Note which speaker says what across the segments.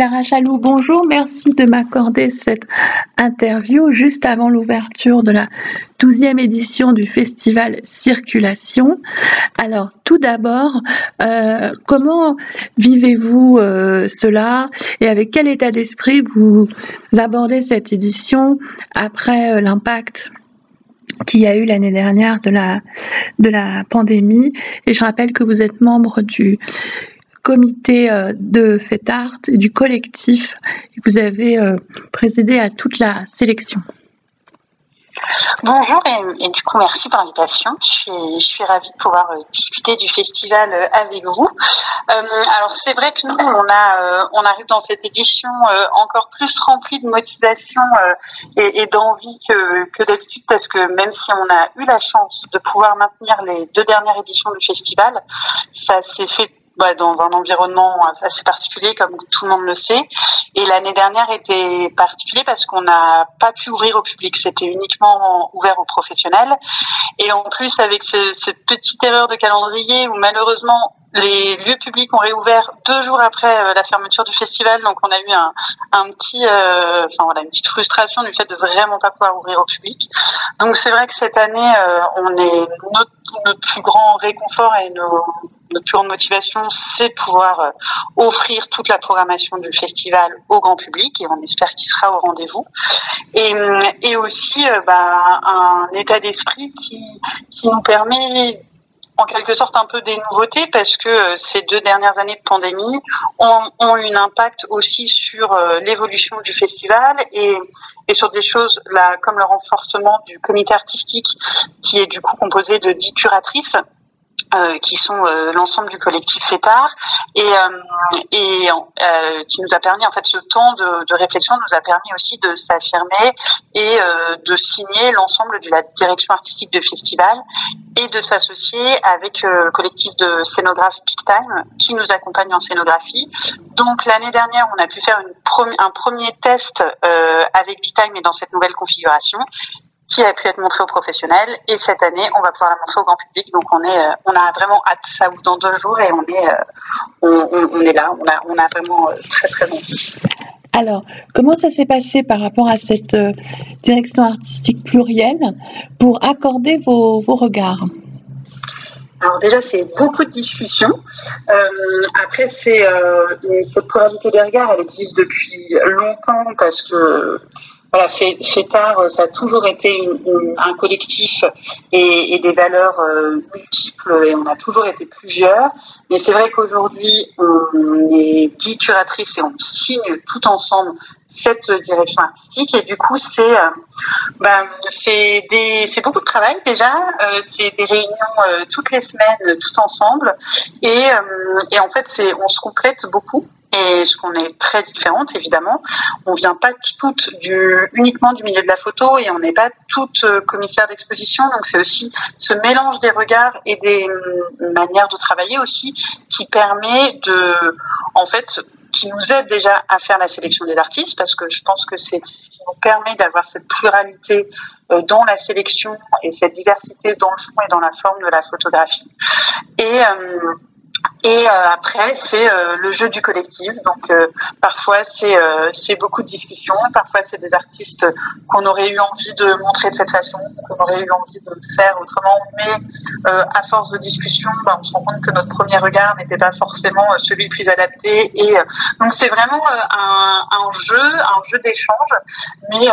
Speaker 1: Clara Chaloux, bonjour. Merci de m'accorder cette interview juste avant l'ouverture de la 12e édition du festival Circulation. Alors, tout d'abord, euh, comment vivez-vous euh, cela et avec quel état d'esprit vous abordez cette édition après euh, l'impact qu'il y a eu l'année dernière de la, de la pandémie? Et je rappelle que vous êtes membre du comité euh, de art et du collectif. Vous avez euh, présidé à toute la sélection.
Speaker 2: Bonjour et, du coup merci pour l'invitation. Je suis, ravie de pouvoir euh, discuter du festival avec vous. alors c'est vrai que nous on arrive dans cette édition encore plus remplie de motivation et, d'envie que d'habitude parce que même si on a eu la chance de pouvoir maintenir les deux dernières éditions du festival, ça s'est fait bah, dans un environnement assez particulier, comme tout le monde le sait. Et l'année dernière était particulier parce qu'on n'a pas pu ouvrir au public. C'était uniquement ouvert aux professionnels. Et en plus, avec cette petite erreur de calendrier où malheureusement les lieux publics ont réouvert deux jours après euh, la fermeture du festival, donc on a eu un, petit, euh, voilà, une petite frustration du fait de vraiment pas pouvoir ouvrir au public. Donc c'est vrai que cette année, euh, on est notre, plus grand réconfort et notre plus grande motivation, c'est de pouvoir offrir toute la programmation du festival au grand public et on espère qu'il sera au rendez-vous. Et, aussi bah, un état d'esprit qui nous permet en quelque sorte un peu des nouveautés parce que euh, ces deux dernières années de pandémie ont, eu un impact aussi sur euh, l'évolution du festival et, sur des choses comme le renforcement du comité artistique qui est du coup composé de dix curatrices euh, qui sont euh, l'ensemble du collectif FETAR et, euh, qui nous a permis en fait ce temps de, réflexion nous a permis aussi de s'affirmer et de signer l'ensemble de la direction artistique de festival et de s'associer avec le collectif de scénographes Peak Time qui nous accompagne en scénographie. Donc l'année dernière, on a pu faire un premier test avec Peak Time et dans cette nouvelle configuration qui a pu être montré aux professionnels. Et cette année, on va pouvoir la montrer au grand public. Donc on est, euh, on a vraiment hâte. Ça ouvre dans deux jours et on est, euh, on, on, est là. On a, on a vraiment euh, très très envie.
Speaker 1: Alors, comment ça s'est passé par rapport à cette direction artistique plurielle pour accorder vos, vos regards?
Speaker 2: Alors déjà, c'est beaucoup de discussions. Euh, après, c'est euh, cette pluralité des regards, elle existe depuis longtemps parce que voilà, FETAR, euh, ça a toujours été une, une, un collectif et, et, des valeurs euh, multiples et on a toujours été plusieurs. Mais c'est vrai qu'aujourd'hui, on est dix curatrices et on signe tout ensemble cette direction artistique et du coup c'est euh, ben, c'est beaucoup de travail déjà. Euh, c'est des réunions euh, toutes les semaines tout ensemble. Et, et en fait on se complète beaucoup et ce qu'on est très différentes évidemment. On vient pas toutes uniquement du milieu de la photo et on n'est pas toutes euh, commissaires d'exposition. Donc c'est aussi ce mélange des regards et des euh, manières de travailler aussi qui permet de, en fait, qui nous aide déjà à faire la sélection des artistes parce que je pense que c'est ce qui nous permet d'avoir cette pluralité euh, dans la sélection et cette diversité dans le fond et dans la forme de la photographie. Et et euh, après, c'est euh, le jeu du collectif. Donc, euh, parfois, c'est beaucoup de discussions. Parfois, c'est des artistes qu'on aurait eu envie de montrer de cette façon, qu'on aurait eu envie de faire autrement. Mais à force de discussion, bah, on se rend compte que notre premier regard n'était pas forcément celui le plus adapté. Et donc, c'est vraiment un, un, jeu, un jeu d'échange. Mais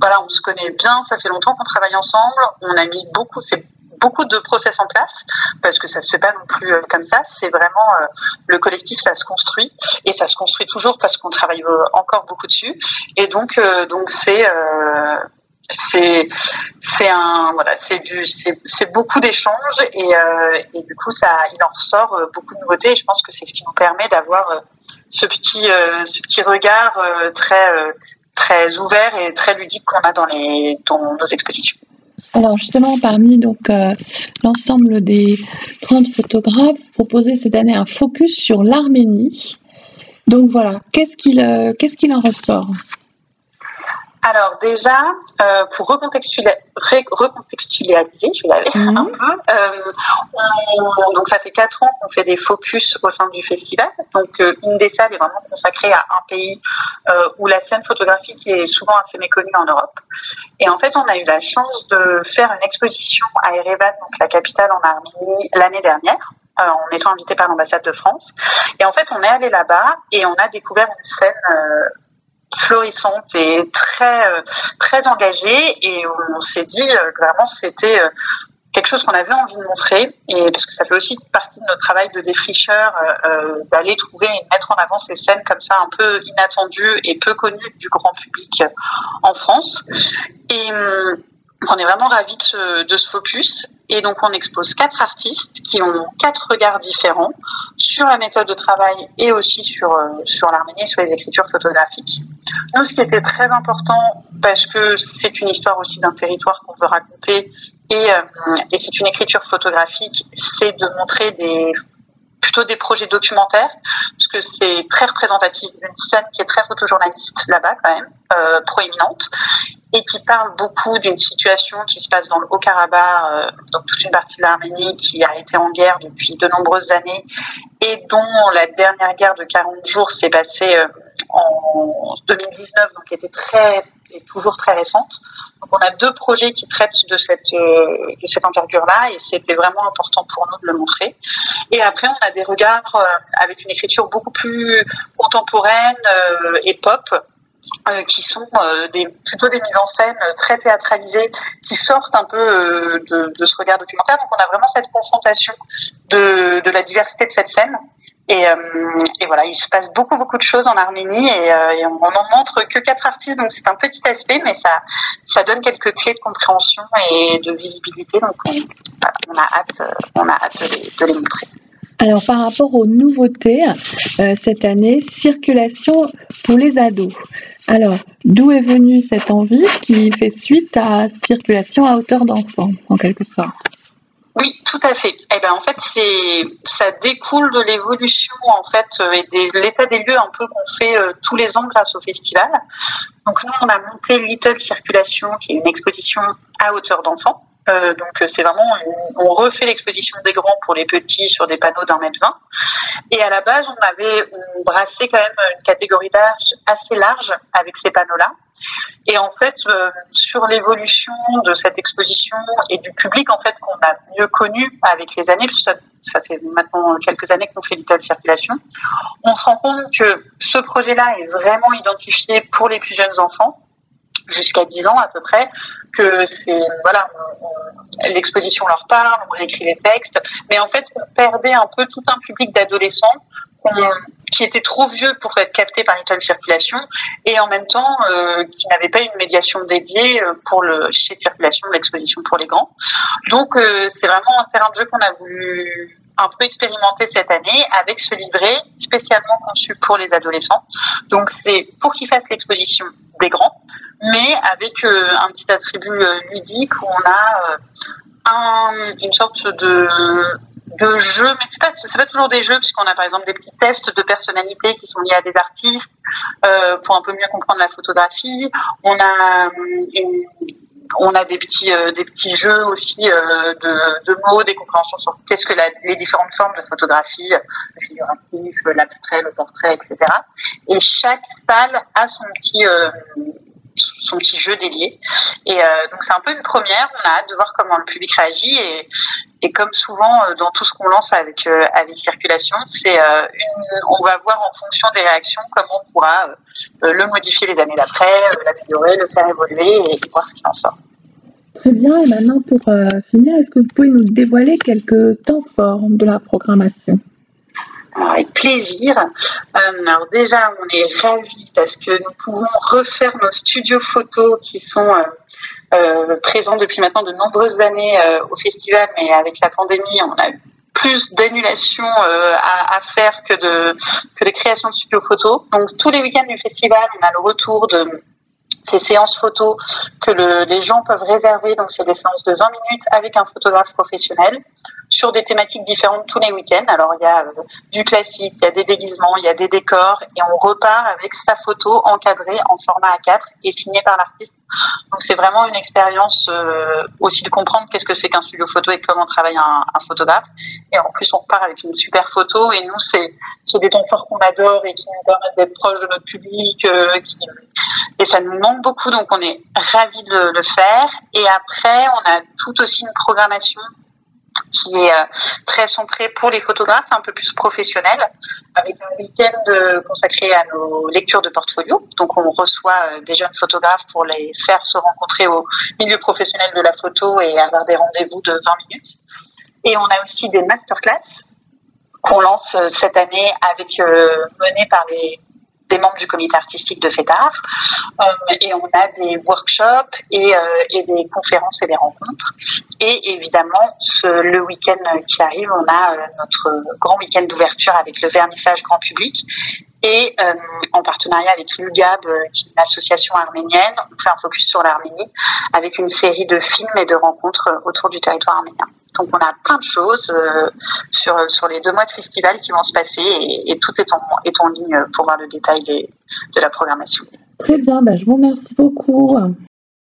Speaker 2: voilà, on se connaît bien. Ça fait longtemps qu'on travaille ensemble. On a mis beaucoup, c'est beaucoup de process en place parce que ça se fait pas non plus euh, comme ça. C'est vraiment euh, le collectif, ça se construit et ça se construit toujours parce qu'on travaille euh, encore beaucoup dessus. Et donc, donc c'est c'est c'est un voilà c'est du c'est beaucoup d'échanges et, et du coup ça il en ressort beaucoup de nouveautés et je pense que c'est ce qui nous permet d'avoir ce petit ce petit regard très très ouvert et très ludique qu'on a dans les dans nos expositions.
Speaker 1: Alors justement, parmi donc euh, l'ensemble des 30 photographes, proposé cette année un focus sur l'Arménie. Donc voilà, qu'est-ce qu'il euh, qu'est-ce qu'il en ressort?
Speaker 2: Alors déjà, euh, pour recontextualiser, je vais aller mhm. un peu, euh, donc ça fait quatre ans qu'on fait des focus au sein du festival. Donc euh, une des salles est vraiment consacrée à un pays où la scène photographique est souvent assez méconnue en Europe. Et en fait, on a eu la chance de faire une exposition à Erevan, donc la capitale en Arménie, l'année dernière en étant invité par l'ambassade de France. Et en fait, on est allé là-bas et on a découvert une scène florissante et très euh, très engagée. Et on s'est dit euh, que vraiment c'était euh, quelque chose qu'on avait envie de montrer. Et parce que ça fait aussi partie de notre travail de défricheur d'aller trouver et mettre en avant ces scènes comme ça un peu inattendues et peu connues du grand public en France. Et hum, on est vraiment ravis de ce, de ce focus et donc, on expose quatre artistes qui ont quatre regards différents sur la méthode de travail et aussi sur, euh, sur l'Arménie, sur les écritures photographiques. Nous, ce qui était très important, parce que c'est une histoire aussi d'un territoire qu'on veut raconter et, euh, et c'est une écriture photographique, c'est de montrer des plutôt des projets documentaires, parce que c'est très représentatif d'une scène qui est très photojournaliste là-bas quand même, euh, proéminente, et qui parle beaucoup d'une situation qui se passe dans le Haut-Karabakh, euh, donc toute une partie de l'Arménie qui a été en guerre depuis de nombreuses années, et dont la dernière guerre de 40 jours s'est passée euh, en 2019, donc qui était très est toujours très récente. Donc on a deux projets qui traitent de cette, euh, de cette envergure-là et c'était vraiment important pour nous de le montrer. Et après, on a des regards euh, avec une écriture beaucoup plus contemporaine euh, et pop. Qui sont des, plutôt des mises en scène très théâtralisées, qui sortent un peu de, de, ce regard documentaire. Donc on a vraiment cette confrontation de, la diversité de cette scène euh, et, voilà, il se passe beaucoup, beaucoup de choses en Arménie et, euh, on n'en montre que quatre artistes, donc c'est un petit aspect, mais ça, ça donne quelques clés de compréhension et de visibilité. Donc on, a hâte, on a hâte de les, montrer.
Speaker 1: Alors par rapport aux nouveautés euh, cette année, circulation pour les ados. Alors d'où est venue cette envie qui fait suite à circulation à hauteur d'enfant en quelque sorte?
Speaker 2: Oui, tout à fait. Eh ben, en fait, ça découle de l'évolution en fait euh, et de l'état des lieux un peu qu'on fait euh, tous les ans grâce au festival. Donc nous, on a monté Little Circulation, qui est une exposition à hauteur d'enfant. Euh, donc c'est vraiment, on refait l'exposition des grands pour les petits sur des panneaux d'un mètre vingt. Et à la base, on avait brassé quand même une catégorie d'âge assez large avec ces panneaux-là. Et en fait, euh, sur l'évolution de cette exposition et du public en fait qu'on a mieux connu avec les années, ça, ça fait maintenant quelques années qu'on fait Little Circulation, on se rend compte que ce projet-là est vraiment identifié pour les plus jeunes enfants jusqu'à 10 ans à peu près, que c'est voilà, l'exposition leur parle, on écrit les textes, mais en fait on perdait un peu tout un public d'adolescents qui était trop vieux pour être capté par une circulation et en même temps euh, qui n'avait pas une médiation dédiée euh, pour le chez circulation l'exposition pour les grands. Donc euh, c'est vraiment un terrain de jeu qu'on a voulu un peu expérimenter cette année avec ce livret spécialement conçu pour les adolescents. Donc c'est pour qu'ils fassent l'exposition des grands, mais avec un petit attribut ludique où on a un, une sorte de de jeux, mais c'est pas, c'est pas toujours des jeux, puisqu'on a par exemple des petits tests de personnalité qui sont liés à des artistes euh, pour un peu mieux comprendre la photographie. On a euh, on a des petits euh, des petits jeux aussi euh, de, de, mots, des compréhensions sur qu'est-ce que les différentes formes de photographie, le figuratif, l'abstrait, le portrait, etc. Et chaque salle a son petit euh, son petit jeu délié. Et euh, donc c'est un peu une première. On a hâte de voir comment le public réagit. Et, et comme souvent euh, dans tout ce qu'on lance avec euh, avec circulation, c'est on va voir en fonction des réactions comment on pourra le modifier les années d'après, l'améliorer, le faire évoluer et, voir ce qu'il en sort.
Speaker 1: Très bien. Et maintenant, pour finir, est-ce que vous pouvez nous dévoiler quelques temps forts de la programmation?
Speaker 2: Avec plaisir. Euh, alors déjà, on est ravis parce que nous pouvons refaire nos studios photos qui sont euh, euh, présents depuis maintenant de nombreuses années au festival, mais avec la pandémie, on a plus d'annulations à, faire que de que de création de studios photos. Donc tous les week-ends du festival, on a le retour de ces séances photos que le, les gens peuvent réserver. Donc, c'est des séances de 20 minutes avec un photographe professionnel sur des thématiques différentes tous les week-ends. Alors il y a du classique, il y a des déguisements, il y a des décors, et on repart avec sa photo encadrée en format A4 et signée par l'artiste donc c'est vraiment une expérience euh, aussi de comprendre qu'est-ce que c'est qu'un studio photo et comment travaille un, photographe. Et en plus, on repart avec une super photo. Et nous, c'est des temps forts qu'on adore et qui nous permettent d'être proches de notre public. Euh, et ça nous manque beaucoup, donc on est ravis de le faire. Et après, on a tout aussi une programmation qui est euh, très centré pour les photographes, un peu plus professionnels, avec un week-end euh, consacré à nos lectures de portfolio. Donc on reçoit euh, des jeunes photographes pour les faire se rencontrer au milieu professionnel de la photo et avoir des rendez-vous de 20 minutes. Et on a aussi des masterclass qu'on lance cette année avec menés par les des membres du comité artistique de FETAR. Euh, et on a des workshops et, euh, et, des conférences et des rencontres. Et évidemment, le week-end qui arrive, on a euh, notre grand week-end d'ouverture avec le vernissage grand public. Et en partenariat avec l'UGAB, qui est une association arménienne, on fait un focus sur l'Arménie avec une série de films et de rencontres autour du territoire arménien. Donc on a plein de choses euh, sur, sur les deux mois de festival qui vont se passer et, tout est en, est en ligne pour voir le détail de la programmation.
Speaker 1: Très bien, bah, je vous remercie beaucoup.